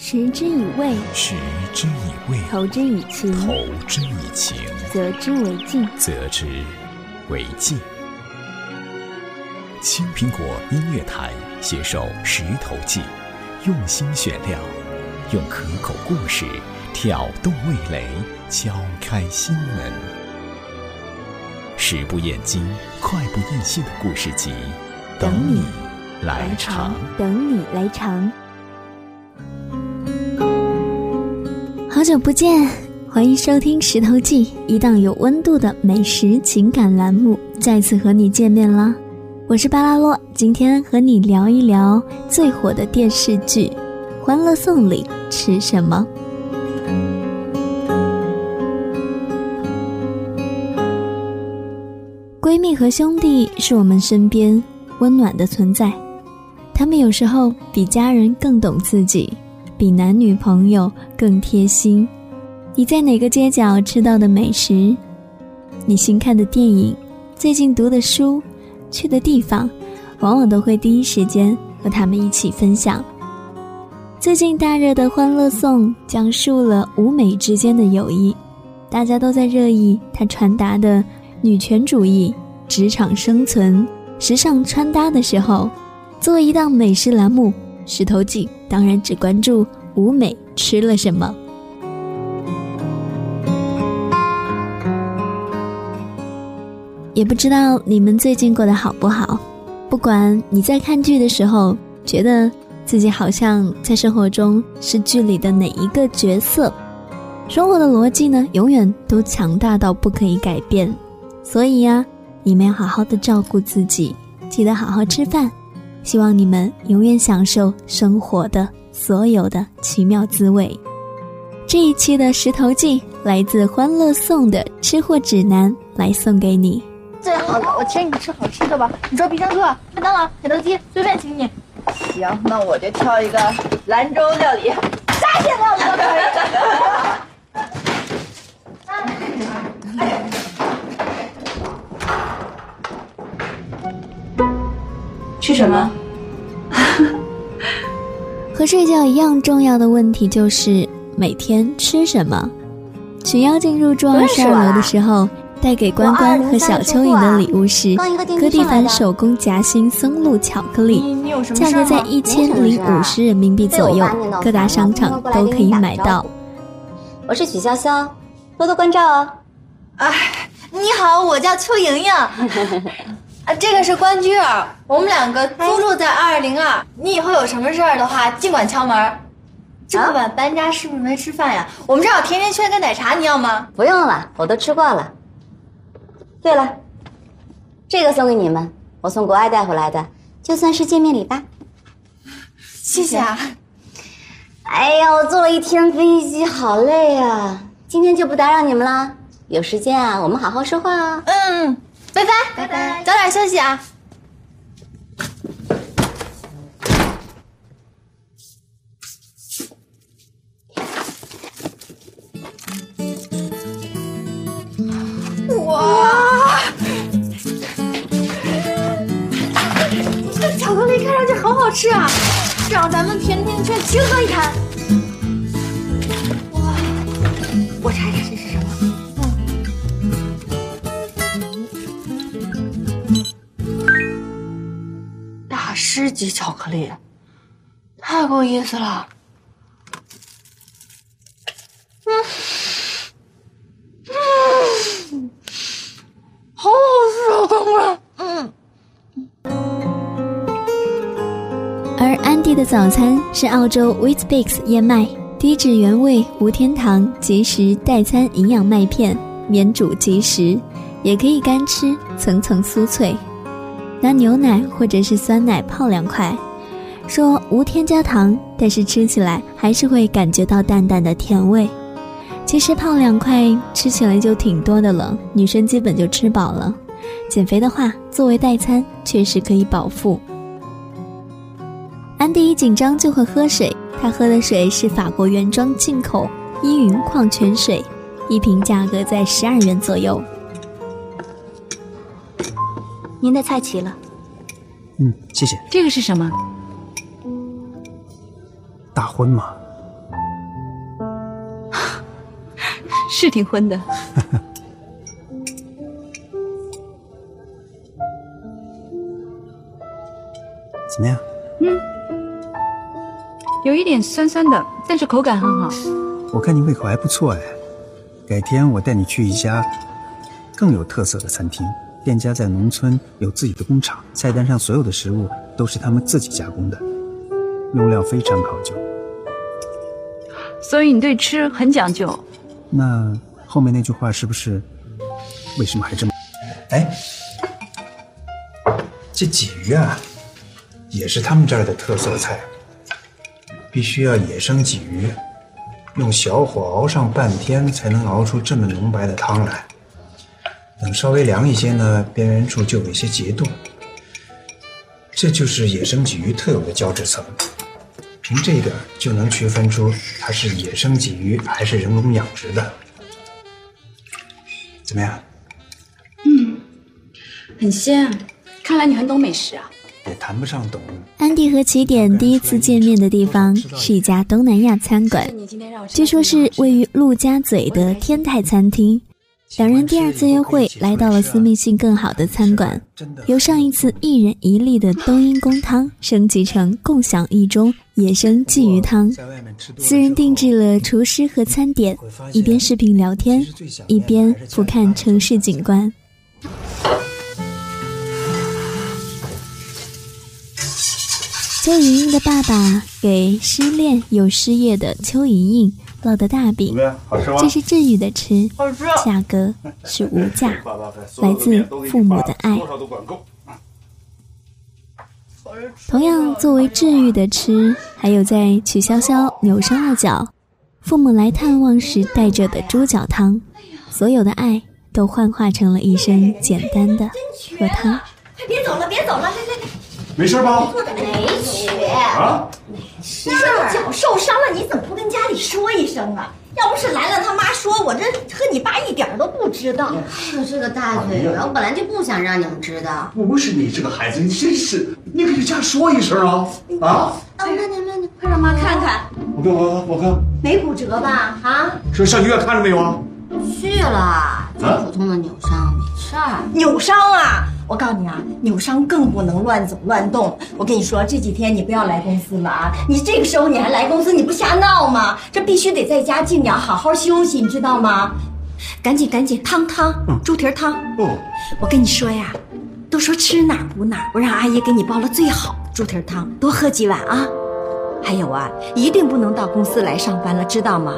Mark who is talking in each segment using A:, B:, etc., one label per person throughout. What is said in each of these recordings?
A: 食之以味，
B: 食之以味，
A: 投之以情，
B: 投之以情，
A: 则之为敬，
B: 则之为敬。青苹果音乐台携手《石头记》，用心选料，用可口故事挑动味蕾，敲开心门。食不厌精，快不厌细的故事集，等你来尝。
A: 等你来尝。好久不见，欢迎收听《石头记》，一档有温度的美食情感栏目，再次和你见面啦！我是巴拉洛，今天和你聊一聊最火的电视剧《欢乐颂》里吃什么。闺蜜和兄弟是我们身边温暖的存在，他们有时候比家人更懂自己。比男女朋友更贴心。你在哪个街角吃到的美食？你新看的电影？最近读的书？去的地方？往往都会第一时间和他们一起分享。最近大热的《欢乐颂》讲述了舞美之间的友谊，大家都在热议它传达的女权主义、职场生存、时尚穿搭的时候，作为一档美食栏目，《石头记》。当然只关注舞美吃了什么，也不知道你们最近过得好不好。不管你在看剧的时候觉得自己好像在生活中是剧里的哪一个角色，生活的逻辑呢，永远都强大到不可以改变。所以呀，你们要好好的照顾自己，记得好好吃饭。希望你们永远享受生活的所有的奇妙滋味。这一期的《石头记》来自《欢乐颂》的吃货指南，来送给你。
C: 最好的，我请你吃好吃的吧。你说必胜客、麦当劳、肯德基，随便请你。
D: 行，那我就挑一个兰州料理，
C: 沙县料理都可
D: 以。吃什么？
A: 和睡觉一样重要的问题就是每天吃什么。群妖精入住二十二楼的时候，带给关关和小蚯蚓的礼物是哥蒂凡手工夹心松露巧克力，价格在一千零五十人民币左右，各大商场都可以买到。
E: 我是许潇潇，多多关照哦。
C: 哎，你好，我叫邱莹莹。啊，这个是关雎尔，我们两个租住在二二零二。你以后有什么事儿的话，尽管敲门。这么晚搬家，是不是没吃饭呀？我们这儿有甜甜圈跟奶茶，你要吗？
E: 不用了，我都吃过了。对了，这个送给你们，我从国外带回来的，就算是见面礼吧。
C: 谢谢啊。
E: 哎呀，我坐了一天飞机，好累啊！今天就不打扰你们了，有时间啊，我们好好说话啊。
C: 嗯。拜拜拜拜，早点休息啊！哇，这巧克力看上去好好吃啊！让咱们甜甜圈齐喝一坛。哇，我查查这是什么。师级巧克力，太够意思了。嗯，嗯，好好吃啊，刚刚。嗯。
A: 而安迪的早餐是澳洲 Wheatbix 燕麦，低脂原味，无添糖，即食代餐营养麦片，免煮即食，也可以干吃，层层酥脆。拿牛奶或者是酸奶泡两块，说无添加糖，但是吃起来还是会感觉到淡淡的甜味。其实泡两块吃起来就挺多的了，女生基本就吃饱了。减肥的话，作为代餐确实可以饱腹。安迪一紧张就会喝水，他喝的水是法国原装进口依云矿泉水，一瓶价格在十二元左右。
F: 您的菜齐了。
G: 嗯谢谢。
F: 这个是什么？
G: 大荤吗？
F: 是挺荤的。
G: 怎么样？嗯。
F: 有一点酸酸的但是口感很好。
G: 我看你胃口还不错哎。改天我带你去一家更有特色的餐厅。店家在农村有自己的工厂，菜单上所有的食物都是他们自己加工的，用料非常考究。
F: 所以你对吃很讲究。
G: 那后面那句话是不是？为什么还这么？哎，这鲫鱼啊，也是他们这儿的特色菜，必须要野生鲫鱼，用小火熬上半天才能熬出这么浓白的汤来。等稍微凉一些呢，边缘处就有一些结冻。这就是野生鲫鱼特有的胶质层，凭这个就能区分出它是野生鲫鱼还是人工养殖的。怎么样？
F: 嗯很鲜，看来你很懂美食啊。
G: 也谈不上懂。
A: 安迪和起点第一次见面的地方是一家东南亚餐馆，据说是位于陆家嘴的天泰餐厅。两人第二次约会来到了私密性更好的餐馆，由上一次一人一粒的冬阴功汤升级成共享一盅野生鲫鱼汤。
G: 在外面吃多了
A: 四人定制了厨师和餐点，一边视频聊天，一边俯瞰城市景观。邱莹莹的爸爸给失恋又失业的邱莹莹烙的大饼？这是治愈的吃，价格是无价，来自父母的爱。同样作为治愈的吃，还有在曲筱绡扭伤了脚，父母来探望时带着的猪脚汤，所有的爱都幻化成了一身简单的喝汤。
C: 快别走了，别走了，来来来，
H: 没事吧？
C: 没瘸。
H: 啊？
C: 你说你脚受伤了，你怎么不跟家里说一声啊？要不是兰兰他妈说，我这和你爸一点都不知道。
E: 就这个大嘴人，我本来就不想让你们知道。
H: 不是你这个孩子，你真是，你给家说一声啊啊！
C: 啊，慢点慢点，快让妈看看，
H: 我看我看我看，
C: 没骨折吧？啊，
H: 说上医院看了没有啊？
E: 去了，就普通的扭伤，没事儿。
C: 扭伤啊！我告诉你啊，扭伤更不能乱走乱动。我跟你说，这几天你不要来公司了啊！你这个时候你还来公司，你不瞎闹吗？这必须得在家静养，好好休息，你知道吗？赶紧赶紧，汤汤，猪蹄汤。
H: 哦，
C: 我跟你说呀，都说吃哪补哪，我让阿姨给你煲了最好的猪蹄汤，多喝几碗啊。还有啊，一定不能到公司来上班了，知道吗？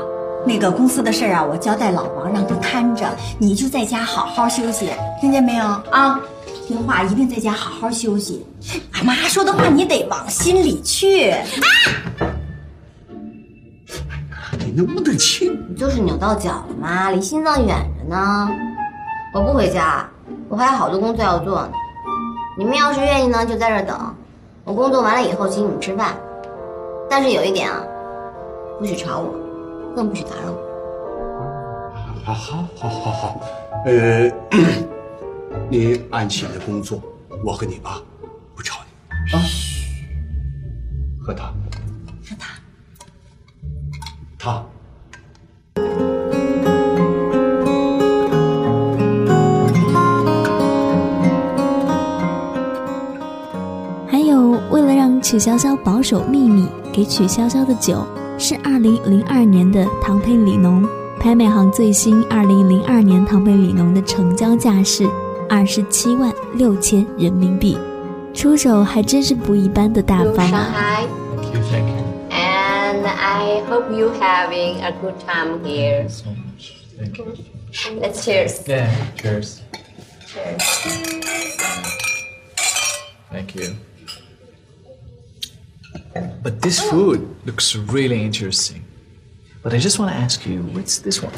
C: 那个公司的事儿啊，我交代老王让他看着，你就在家好好休息，听见没有啊？听话，一定在家好好休息。俺妈说的话你得往心里去。
H: 你能不能轻？
E: 你就是扭到脚了嘛，离心脏远着呢。我不回家，我还有好多工作要做呢。你们要是愿意呢，就在这儿等。我工作完了以后请你们吃饭。但是有一点啊，不许吵我，更不许打扰我。
H: 好好好好好，呃，你安心的工作，我和你爸不吵你啊。和他，
C: 和他，
H: 他。
A: 还有，为了让曲筱绡保守秘密，给曲筱绡的酒是二零零二年的唐佩里浓，拍卖行最新二零零二年唐佩里浓的成交价是二十七万六千人民币，出手还真是不一般的大方啊！
E: Shanghai, and I hope you having a good time here. Let's cheers.
I: Yeah, cheers.
E: Cheers.
I: Thank you. But this food looks really interesting. But I just want to ask you, what's this one?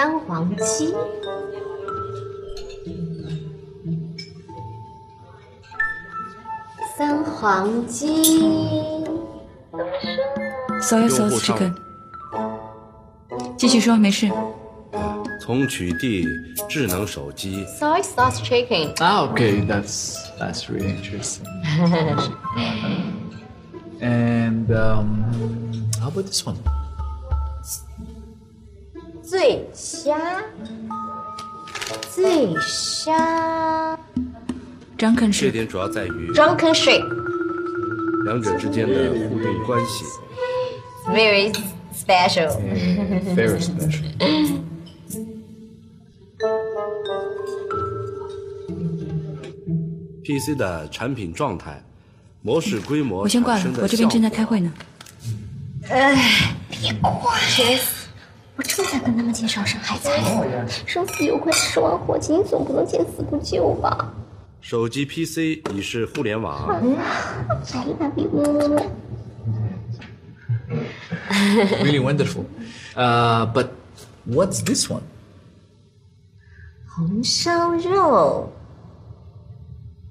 E: 三黄鸡，三黄鸡
F: ，soy sauce chicken。继续说，没事。
J: 从取缔智能手机
E: soy sauce chicken。
I: Ah, okay, that's that's really interesting. and um, how about this one?
E: 醉虾，醉虾。
F: Drunken
J: 这
F: ship，
J: 点主要在于
E: Drunken ship,
J: 两者之间的互动关系。
E: very special.
I: Very special.
J: PC 的产品状态、模式规模
F: 我先挂了我这边正在开会呢。
E: 哎，别挂我正在跟他们介绍上海菜。生死攸关，十万火急，你总不能见死不救吧？
J: 手机 PC 已是互联网
E: ，I love you。
I: Really wonderful. Uh, but what's this one?
E: 红烧肉，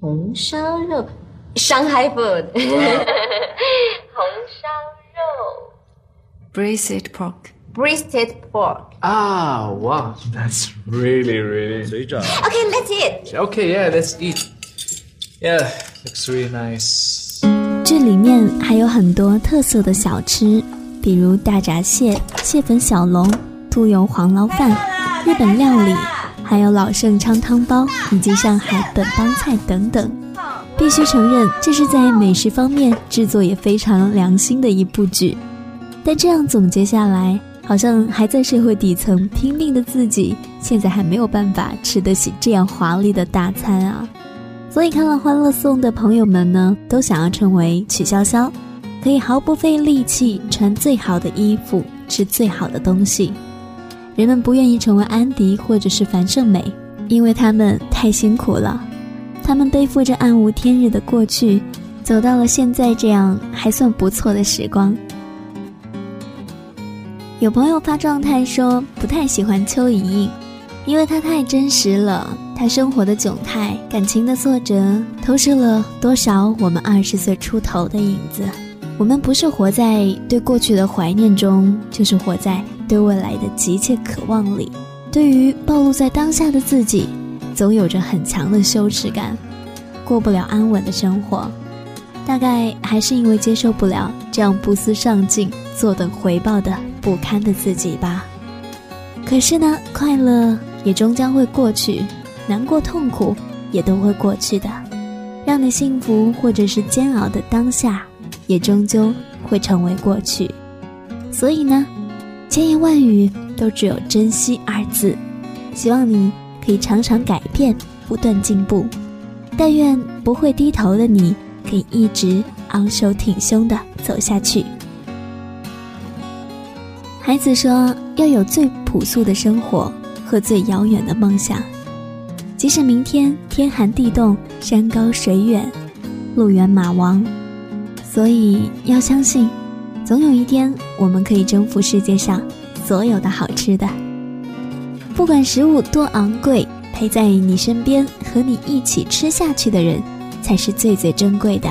E: 红烧肉，，Shanghai food。红烧肉
F: Braised pork，
E: ，breasted pork。
I: Ah, wow. That's really, really.
J: 随着
E: Okay, let's eat.
I: Okay, yeah, let's eat. Yeah, looks really nice.
A: 这里面还有很多特色的小吃，比如大闸蟹、蟹粉小笼、兔油黄捞饭、日本料理，还有老盛昌汤包以及上海本帮菜等等。必须承认，这是在美食方面制作也非常良心的一部剧。但这样总结下来，好像还在社会底层拼命的自己，现在还没有办法吃得起这样华丽的大餐啊！所以看了《欢乐颂》的朋友们呢，都想要成为曲筱绡，可以毫不费力气穿最好的衣服，吃最好的东西。人们不愿意成为安迪或者是樊胜美，因为他们太辛苦了，他们背负着暗无天日的过去，走到了现在这样还算不错的时光。有朋友发状态说不太喜欢邱莹莹，因为她太真实了，她生活的窘态、感情的挫折，投射了多少我们二十岁出头的影子。我们不是活在对过去的怀念中，就是活在对未来的急切渴望里。对于暴露在当下的自己，总有着很强的羞耻感，过不了安稳的生活。大概还是因为接受不了这样不思上进、坐等回报的不堪的自己吧。可是呢，快乐也终将会过去，难过、痛苦也都会过去的。让你幸福或者是煎熬的当下，也终究会成为过去。所以呢，千言万语都只有珍惜二字。希望你可以常常改变，不断进步。但愿不会低头的你。可以一直昂首挺胸地走下去。孩子说要有最朴素的生活和最遥远的梦想，即使明天天寒地冻、山高水远、路远马亡，所以要相信，总有一天我们可以征服世界上所有的好吃的。不管食物多昂贵，陪在你身边和你一起吃下去的人。才是最最珍贵的，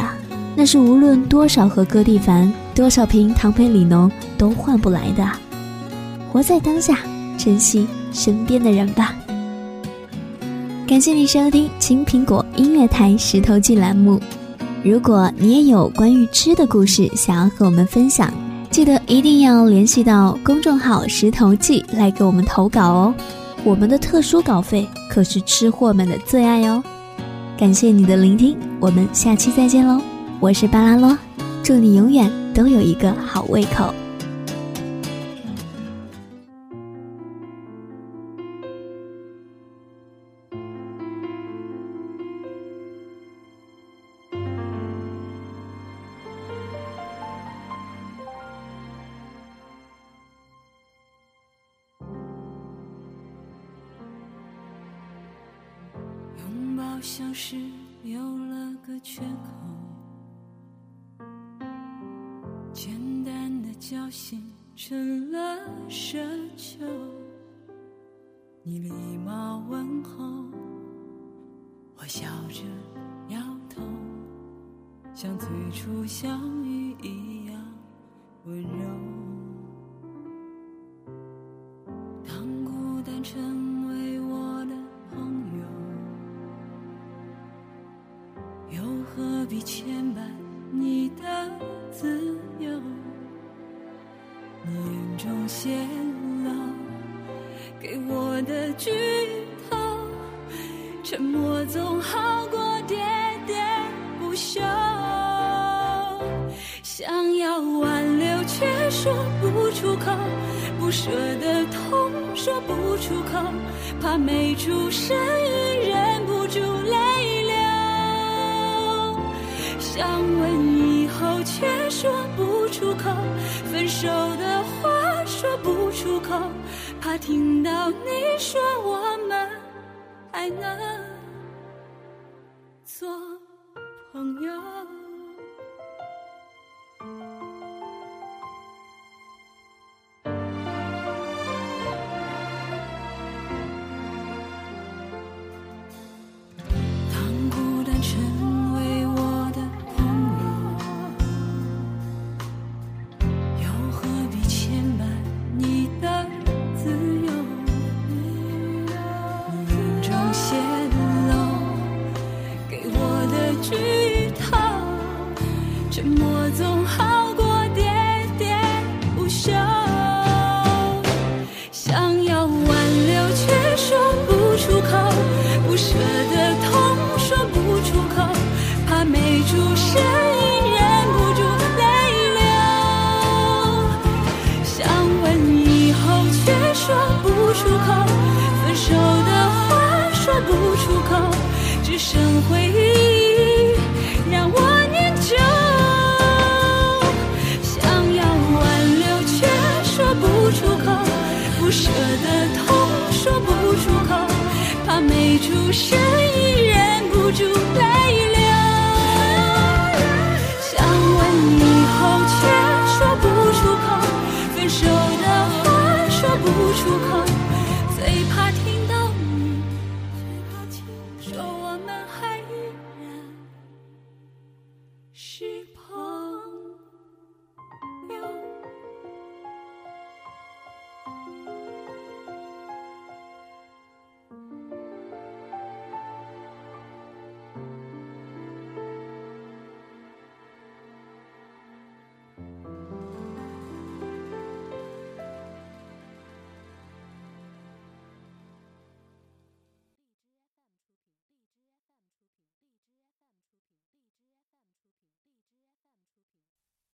A: 那是无论多少盒哥地凡，多少瓶唐培里浓都换不来的。活在当下，珍惜身边的人吧。感谢你收听青苹果音乐台石头记栏目。如果你也有关于吃的故事想要和我们分享，记得一定要联系到公众号石头记来给我们投稿哦。我们的特殊稿费可是吃货们的最爱哦。感谢你的聆听，我们下期再见喽！我是巴拉罗，祝你永远都有一个好胃口。
K: 是有了个缺口，简单的交心成了奢求。你礼貌问候，我笑着摇头，像最初相遇一样温柔。泄露，给我的剧透，沉默总好过喋喋不休。想要挽留却说不出口，不舍的痛说不出口，怕没出声音忍不住泪流。想问以后却说不出口，分手的，听到你说我们还能做朋友。出口，只剩回是